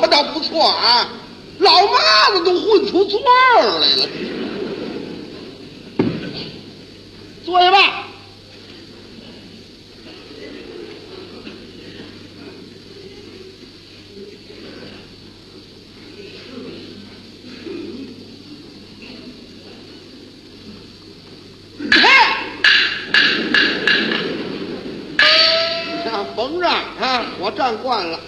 他倒不错啊，老妈子都混出座儿来了。坐下吧。嘿啊，甭让啊，我站惯了。